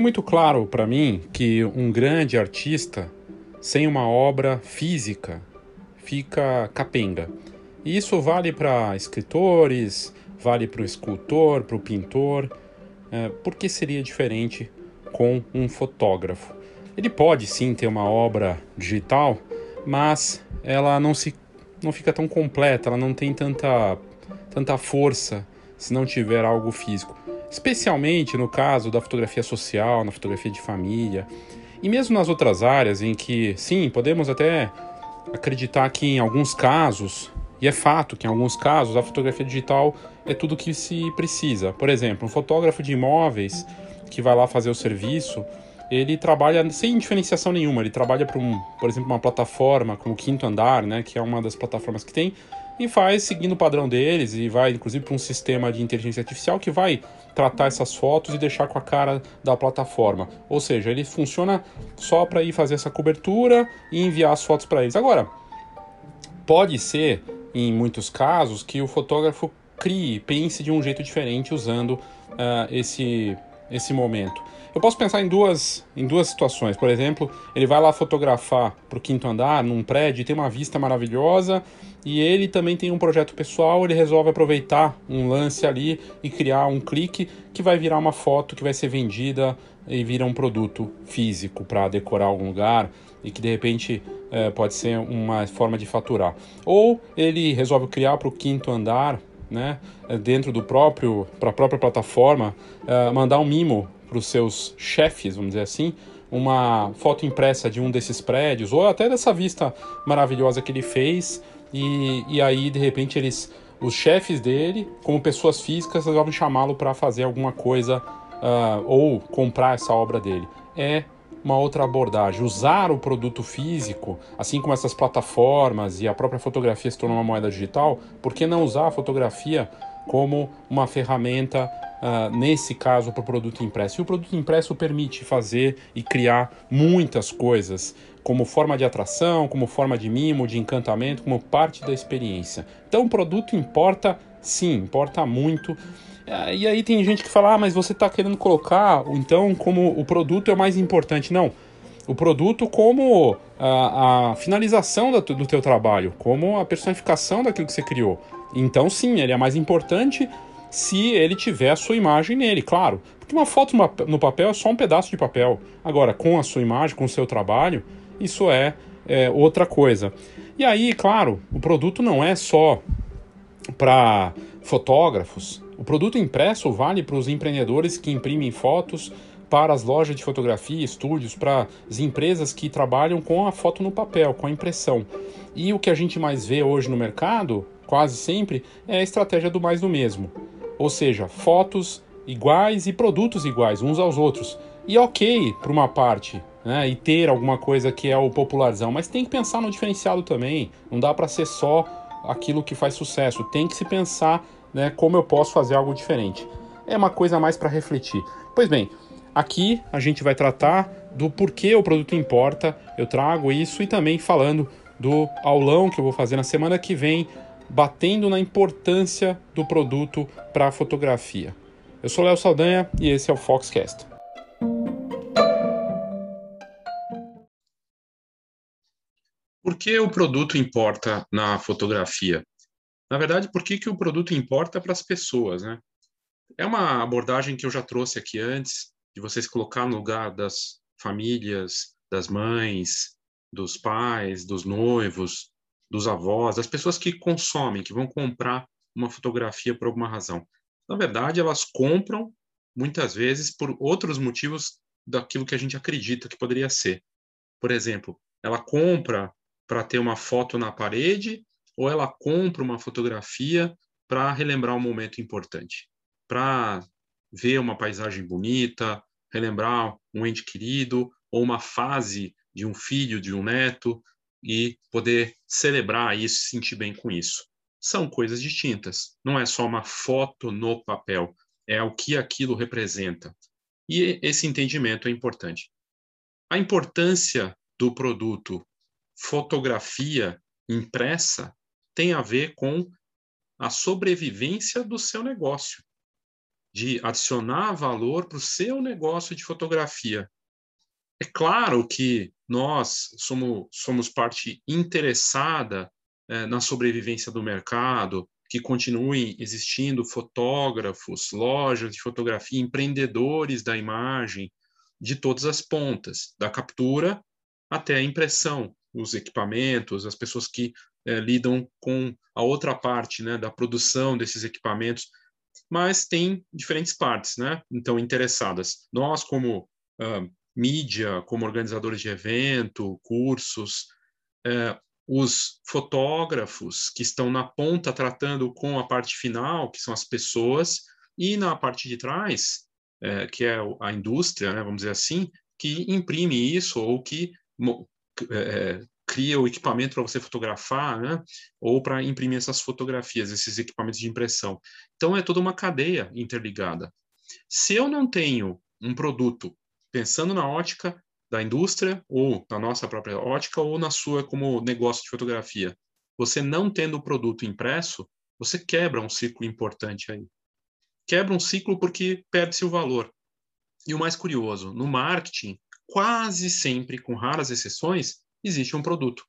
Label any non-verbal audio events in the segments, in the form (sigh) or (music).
É muito claro para mim que um grande artista sem uma obra física fica capenga. E isso vale para escritores, vale para o escultor, para o pintor. É, por que seria diferente com um fotógrafo? Ele pode sim ter uma obra digital, mas ela não se não fica tão completa, ela não tem tanta tanta força se não tiver algo físico. Especialmente no caso da fotografia social, na fotografia de família, e mesmo nas outras áreas em que, sim, podemos até acreditar que em alguns casos, e é fato que em alguns casos a fotografia digital é tudo que se precisa. Por exemplo, um fotógrafo de imóveis que vai lá fazer o serviço, ele trabalha sem diferenciação nenhuma. Ele trabalha para, um, por exemplo, uma plataforma como o Quinto Andar, né, que é uma das plataformas que tem, e faz seguindo o padrão deles e vai inclusive para um sistema de inteligência artificial que vai tratar essas fotos e deixar com a cara da plataforma. Ou seja, ele funciona só para ir fazer essa cobertura e enviar as fotos para eles. Agora, pode ser em muitos casos que o fotógrafo crie, pense de um jeito diferente usando uh, esse esse momento. Eu posso pensar em duas, em duas situações. Por exemplo, ele vai lá fotografar para o quinto andar, num prédio, tem uma vista maravilhosa, e ele também tem um projeto pessoal, ele resolve aproveitar um lance ali e criar um clique que vai virar uma foto que vai ser vendida e vira um produto físico para decorar algum lugar e que de repente é, pode ser uma forma de faturar. Ou ele resolve criar para o quinto andar, né, dentro do próprio, para a própria plataforma, é, mandar um mimo para os seus chefes, vamos dizer assim, uma foto impressa de um desses prédios, ou até dessa vista maravilhosa que ele fez, e, e aí de repente eles, os chefes dele, como pessoas físicas, resolvem chamá-lo para fazer alguma coisa uh, ou comprar essa obra dele. É uma outra abordagem, usar o produto físico, assim como essas plataformas e a própria fotografia se tornou uma moeda digital, por que não usar a fotografia como uma ferramenta uh, nesse caso, para o produto impresso. E o produto impresso permite fazer e criar muitas coisas, como forma de atração, como forma de mimo, de encantamento, como parte da experiência. Então, o produto importa, sim, importa muito. Uh, e aí tem gente que fala, ah, mas você está querendo colocar, então, como o produto é o mais importante. Não, o produto como a, a finalização do, do teu trabalho, como a personificação daquilo que você criou. Então, sim, ele é mais importante se ele tiver a sua imagem nele, claro. Porque uma foto no papel é só um pedaço de papel. Agora, com a sua imagem, com o seu trabalho, isso é, é outra coisa. E aí, claro, o produto não é só para fotógrafos. O produto impresso vale para os empreendedores que imprimem fotos, para as lojas de fotografia, estúdios, para as empresas que trabalham com a foto no papel, com a impressão. E o que a gente mais vê hoje no mercado, quase sempre, é a estratégia do mais do mesmo. Ou seja, fotos iguais e produtos iguais uns aos outros. E ok para uma parte, né, e ter alguma coisa que é o popularzão, mas tem que pensar no diferenciado também. Não dá para ser só aquilo que faz sucesso. Tem que se pensar né, como eu posso fazer algo diferente. É uma coisa mais para refletir. Pois bem, aqui a gente vai tratar do porquê o produto importa. Eu trago isso e também falando do aulão que eu vou fazer na semana que vem batendo na importância do produto para a fotografia. Eu sou Léo Saldanha e esse é o Foxcast. Por que o produto importa na fotografia? Na verdade, por que, que o produto importa para as pessoas, né? É uma abordagem que eu já trouxe aqui antes, de vocês colocar no lugar das famílias, das mães, dos pais, dos noivos, dos avós, das pessoas que consomem, que vão comprar uma fotografia por alguma razão. Na verdade, elas compram muitas vezes por outros motivos daquilo que a gente acredita que poderia ser. Por exemplo, ela compra para ter uma foto na parede ou ela compra uma fotografia para relembrar um momento importante, para ver uma paisagem bonita, relembrar um ente querido ou uma fase de um filho, de um neto, e poder celebrar isso, se sentir bem com isso. São coisas distintas. Não é só uma foto no papel, é o que aquilo representa. E esse entendimento é importante. A importância do produto fotografia impressa tem a ver com a sobrevivência do seu negócio. de adicionar valor para o seu negócio de fotografia. É claro que nós somos, somos parte interessada é, na sobrevivência do mercado, que continuem existindo fotógrafos, lojas de fotografia, empreendedores da imagem, de todas as pontas, da captura até a impressão, os equipamentos, as pessoas que é, lidam com a outra parte né, da produção desses equipamentos, mas tem diferentes partes, né? Então, interessadas. Nós, como uh, mídia, como organizadores de evento, cursos, uh, os fotógrafos que estão na ponta tratando com a parte final, que são as pessoas, e na parte de trás, uh, que é a indústria, né, vamos dizer assim, que imprime isso ou que é, cria o equipamento para você fotografar, né? Ou para imprimir essas fotografias, esses equipamentos de impressão. Então é toda uma cadeia interligada. Se eu não tenho um produto pensando na ótica da indústria ou na nossa própria ótica ou na sua como negócio de fotografia, você não tendo o produto impresso, você quebra um ciclo importante aí. Quebra um ciclo porque perde-se o valor. E o mais curioso, no marketing, quase sempre, com raras exceções, existe um produto.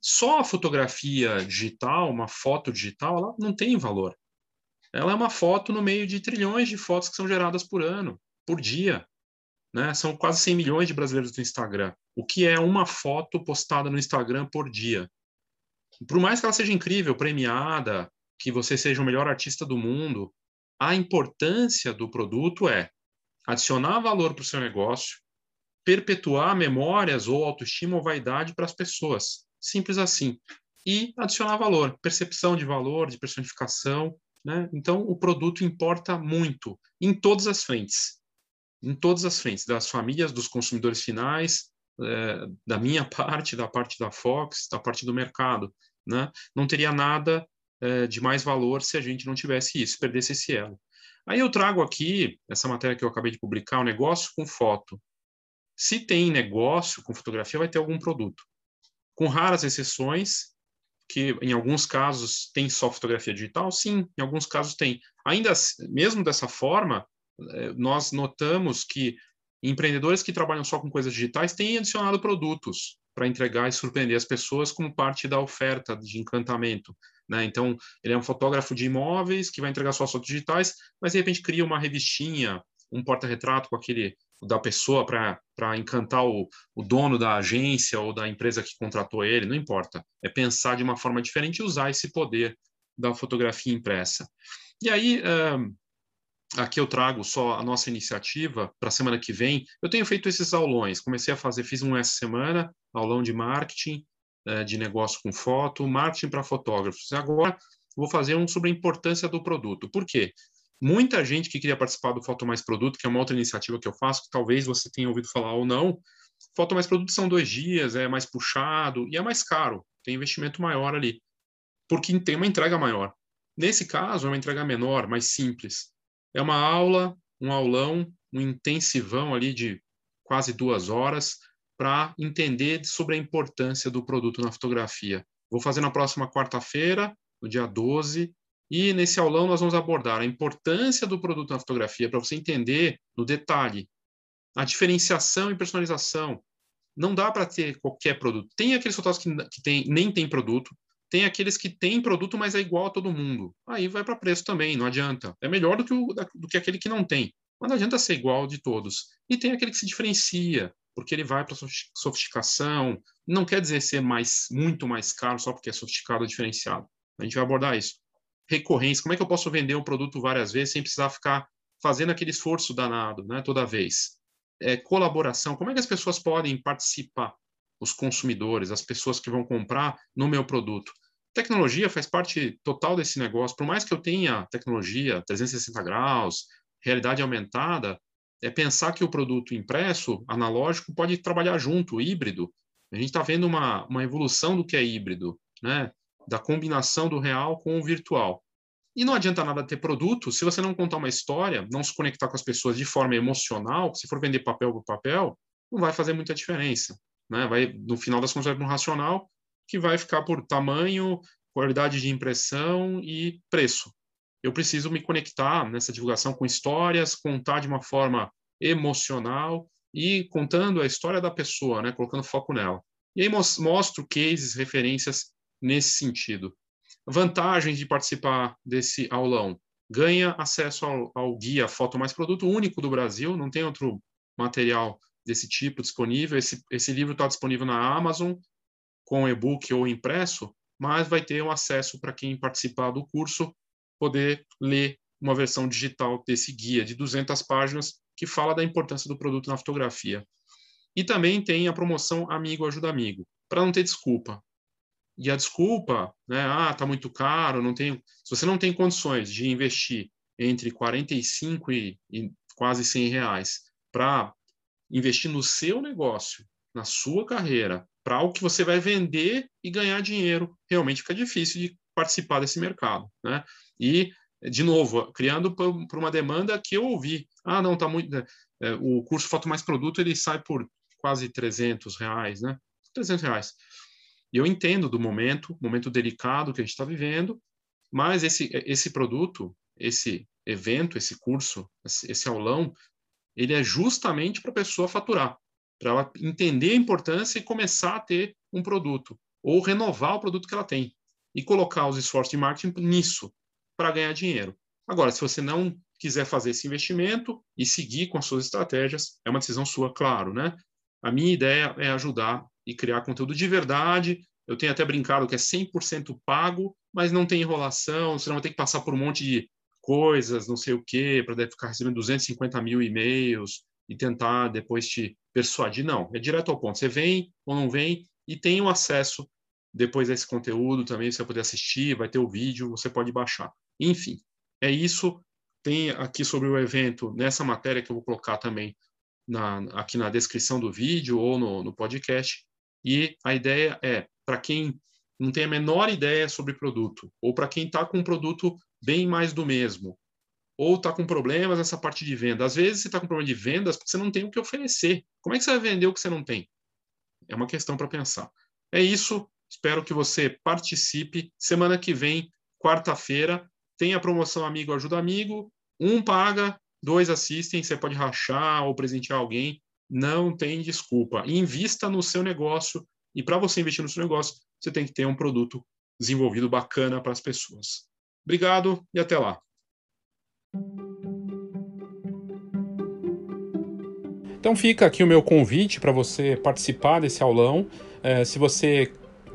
Só a fotografia digital, uma foto digital, ela não tem valor. Ela é uma foto no meio de trilhões de fotos que são geradas por ano, por dia. Né? São quase 100 milhões de brasileiros no Instagram. O que é uma foto postada no Instagram por dia? Por mais que ela seja incrível, premiada, que você seja o melhor artista do mundo, a importância do produto é adicionar valor para o seu negócio, perpetuar memórias ou autoestima ou vaidade para as pessoas. Simples assim. E adicionar valor, percepção de valor, de personificação. Né? Então, o produto importa muito em todas as frentes. Em todas as frentes, das famílias, dos consumidores finais, é, da minha (laughs) parte, da parte da Fox, da parte do mercado. Né? Não teria nada é, de mais valor se a gente não tivesse isso, perdesse esse elo. Aí eu trago aqui, essa matéria que eu acabei de publicar, o um negócio com foto. Se tem negócio com fotografia, vai ter algum produto. Com raras exceções, que em alguns casos tem só fotografia digital, sim, em alguns casos tem. Ainda mesmo dessa forma, eh, nós notamos que empreendedores que trabalham só com coisas digitais têm adicionado produtos para entregar e surpreender as pessoas como parte da oferta de encantamento. Né? Então, ele é um fotógrafo de imóveis que vai entregar suas fotos digitais, mas de repente cria uma revistinha, um porta-retrato com aquele da pessoa para encantar o, o, dono da agência ou da empresa que contratou ele, não importa. É pensar de uma forma diferente e usar esse poder da fotografia impressa. E aí, aqui eu trago só a nossa iniciativa para a semana que vem. Eu tenho feito esses aulões, comecei a fazer, fiz um essa semana, aulão de marketing, eh, de negócio com foto, marketing para fotógrafos. Agora, vou fazer um sobre a importância do produto. Por quê? Muita gente que queria participar do Foto Mais Produto, que é uma outra iniciativa que eu faço, que talvez você tenha ouvido falar ou não. Foto Mais Produto são dois dias, é mais puxado e é mais caro, tem investimento maior ali, porque tem uma entrega maior. Nesse caso, é uma entrega menor, mais simples. É uma aula, um aulão, um intensivão ali de quase duas horas para entender sobre a importância do produto na fotografia. Vou fazer na próxima quarta-feira, no dia 12, e nesse aulão nós vamos abordar a importância do produto na fotografia para você entender no detalhe a diferenciação e personalização. Não dá para ter qualquer produto. Tem aqueles fotógrafos que, que tem, nem tem produto, tem aqueles que têm produto, mas é igual a todo mundo. Aí vai para preço também, não adianta. É melhor do que, o, do que aquele que não tem. Mas não adianta ser igual de todos. E tem aquele que se diferencia, porque ele vai para sofisticação. Não quer dizer ser mais, muito mais caro só porque é sofisticado ou diferenciado. A gente vai abordar isso recorrência, como é que eu posso vender um produto várias vezes sem precisar ficar fazendo aquele esforço danado, né, toda vez? É, colaboração, como é que as pessoas podem participar? Os consumidores, as pessoas que vão comprar no meu produto. Tecnologia faz parte total desse negócio. Por mais que eu tenha tecnologia 360 graus, realidade aumentada, é pensar que o produto impresso, analógico, pode trabalhar junto, híbrido. A gente está vendo uma, uma evolução do que é híbrido, né? Da combinação do real com o virtual. E não adianta nada ter produto se você não contar uma história, não se conectar com as pessoas de forma emocional, se for vender papel por papel, não vai fazer muita diferença. Né? Vai, no final das contas, vai um racional que vai ficar por tamanho, qualidade de impressão e preço. eu preciso me conectar nessa divulgação com histórias, contar de uma forma emocional e contando a história da pessoa, né, colocando foco nela. E aí mostro cases, referências nesse sentido. Vantagens de participar desse aulão. Ganha acesso ao, ao guia Foto Mais Produto, único do Brasil, não tem outro material desse tipo disponível. Esse, esse livro está disponível na Amazon, com e-book ou impresso, mas vai ter um acesso para quem participar do curso poder ler uma versão digital desse guia de 200 páginas que fala da importância do produto na fotografia. E também tem a promoção Amigo Ajuda Amigo, para não ter desculpa. E a desculpa, né, ah, tá muito caro, não tenho. Se você não tem condições de investir entre 45 e, e quase 100 reais para investir no seu negócio, na sua carreira, para o que você vai vender e ganhar dinheiro, realmente fica difícil de participar desse mercado, né? E de novo, criando por uma demanda que eu ouvi. Ah, não, tá muito. É, o curso Foto Mais Produto ele sai por quase 300 reais, né? 300 reais. E eu entendo do momento, momento delicado que a gente está vivendo, mas esse, esse produto, esse evento, esse curso, esse, aulão, ele é justamente para a pessoa faturar, para ela entender a importância e começar a ter um produto, ou renovar o produto que ela tem, e colocar os esforços de marketing nisso, para ganhar dinheiro. Agora, se você não quiser fazer esse investimento e seguir com as suas estratégias, é uma decisão sua, claro, né? A minha ideia é ajudar e criar conteúdo de verdade. Eu tenho até brincado que é 100% pago, mas não tem enrolação, você não vai ter que passar por um monte de coisas, não sei o quê, para ficar recebendo 250 mil e-mails e tentar depois te persuadir. Não, é direto ao ponto. Você vem ou não vem e tem o acesso depois a esse conteúdo também, você vai poder assistir, vai ter o vídeo, você pode baixar. Enfim, é isso. Tem aqui sobre o evento, nessa matéria que eu vou colocar também na, aqui na descrição do vídeo ou no, no podcast. E a ideia é, para quem não tem a menor ideia sobre produto, ou para quem está com um produto bem mais do mesmo, ou está com problemas nessa parte de venda. Às vezes você está com problema de vendas porque você não tem o que oferecer. Como é que você vai vender o que você não tem? É uma questão para pensar. É isso. Espero que você participe. Semana que vem, quarta-feira, tem a promoção Amigo Ajuda Amigo. Um paga, dois assistem. Você pode rachar ou presentear alguém. Não tem desculpa. Invista no seu negócio. E para você investir no seu negócio, você tem que ter um produto desenvolvido bacana para as pessoas. Obrigado e até lá. Então fica aqui o meu convite para você participar desse aulão. É, se você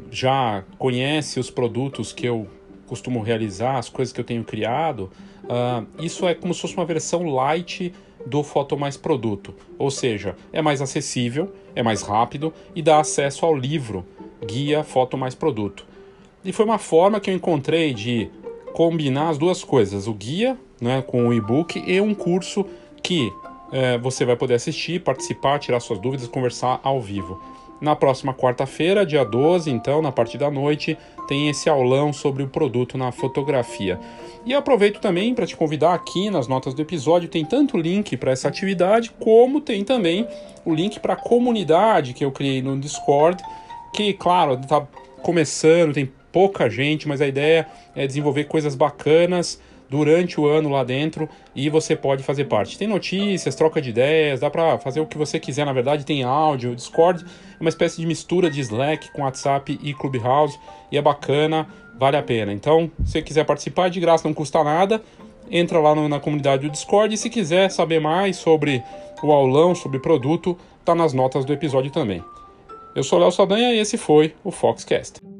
já conhece os produtos que eu costumo realizar, as coisas que eu tenho criado, uh, isso é como se fosse uma versão light do Foto Mais Produto. Ou seja, é mais acessível, é mais rápido e dá acesso ao livro Guia Foto Mais Produto. E foi uma forma que eu encontrei de combinar as duas coisas, o guia né, com o e-book e um curso que é, você vai poder assistir, participar, tirar suas dúvidas, conversar ao vivo. Na próxima quarta-feira, dia 12, então, na parte da noite, tem esse aulão sobre o produto na fotografia. E aproveito também para te convidar aqui nas notas do episódio, tem tanto link para essa atividade, como tem também o link para a comunidade que eu criei no Discord, que, claro, está começando, tem pouca gente, mas a ideia é desenvolver coisas bacanas durante o ano lá dentro e você pode fazer parte. Tem notícias, troca de ideias, dá para fazer o que você quiser, na verdade tem áudio, Discord é uma espécie de mistura de Slack com WhatsApp e Clubhouse e é bacana, vale a pena. Então, se você quiser participar, de graça, não custa nada, entra lá no, na comunidade do Discord e se quiser saber mais sobre o aulão, sobre produto, tá nas notas do episódio também. Eu sou Léo Saldanha e esse foi o Foxcast.